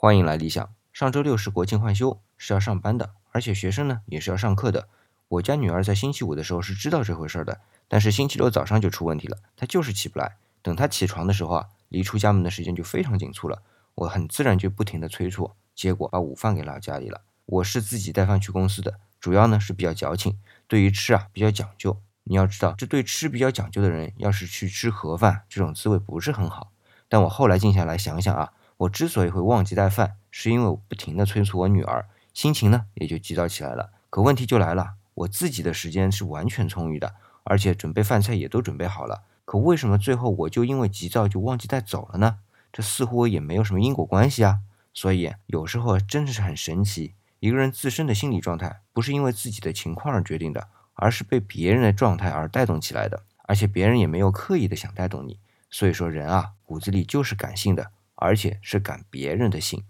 欢迎来理想。上周六是国庆换休，是要上班的，而且学生呢也是要上课的。我家女儿在星期五的时候是知道这回事的，但是星期六早上就出问题了，她就是起不来。等她起床的时候啊，离出家门的时间就非常紧促了。我很自然就不停的催促，结果把午饭给落家里了。我是自己带饭去公司的，主要呢是比较矫情，对于吃啊比较讲究。你要知道，这对吃比较讲究的人，要是去吃盒饭，这种滋味不是很好。但我后来静下来想想啊。我之所以会忘记带饭，是因为我不停地催促我女儿，心情呢也就急躁起来了。可问题就来了，我自己的时间是完全充裕的，而且准备饭菜也都准备好了。可为什么最后我就因为急躁就忘记带走了呢？这似乎也没有什么因果关系啊。所以有时候真的是很神奇，一个人自身的心理状态不是因为自己的情况而决定的，而是被别人的状态而带动起来的，而且别人也没有刻意的想带动你。所以说人啊，骨子里就是感性的。而且是赶别人的性。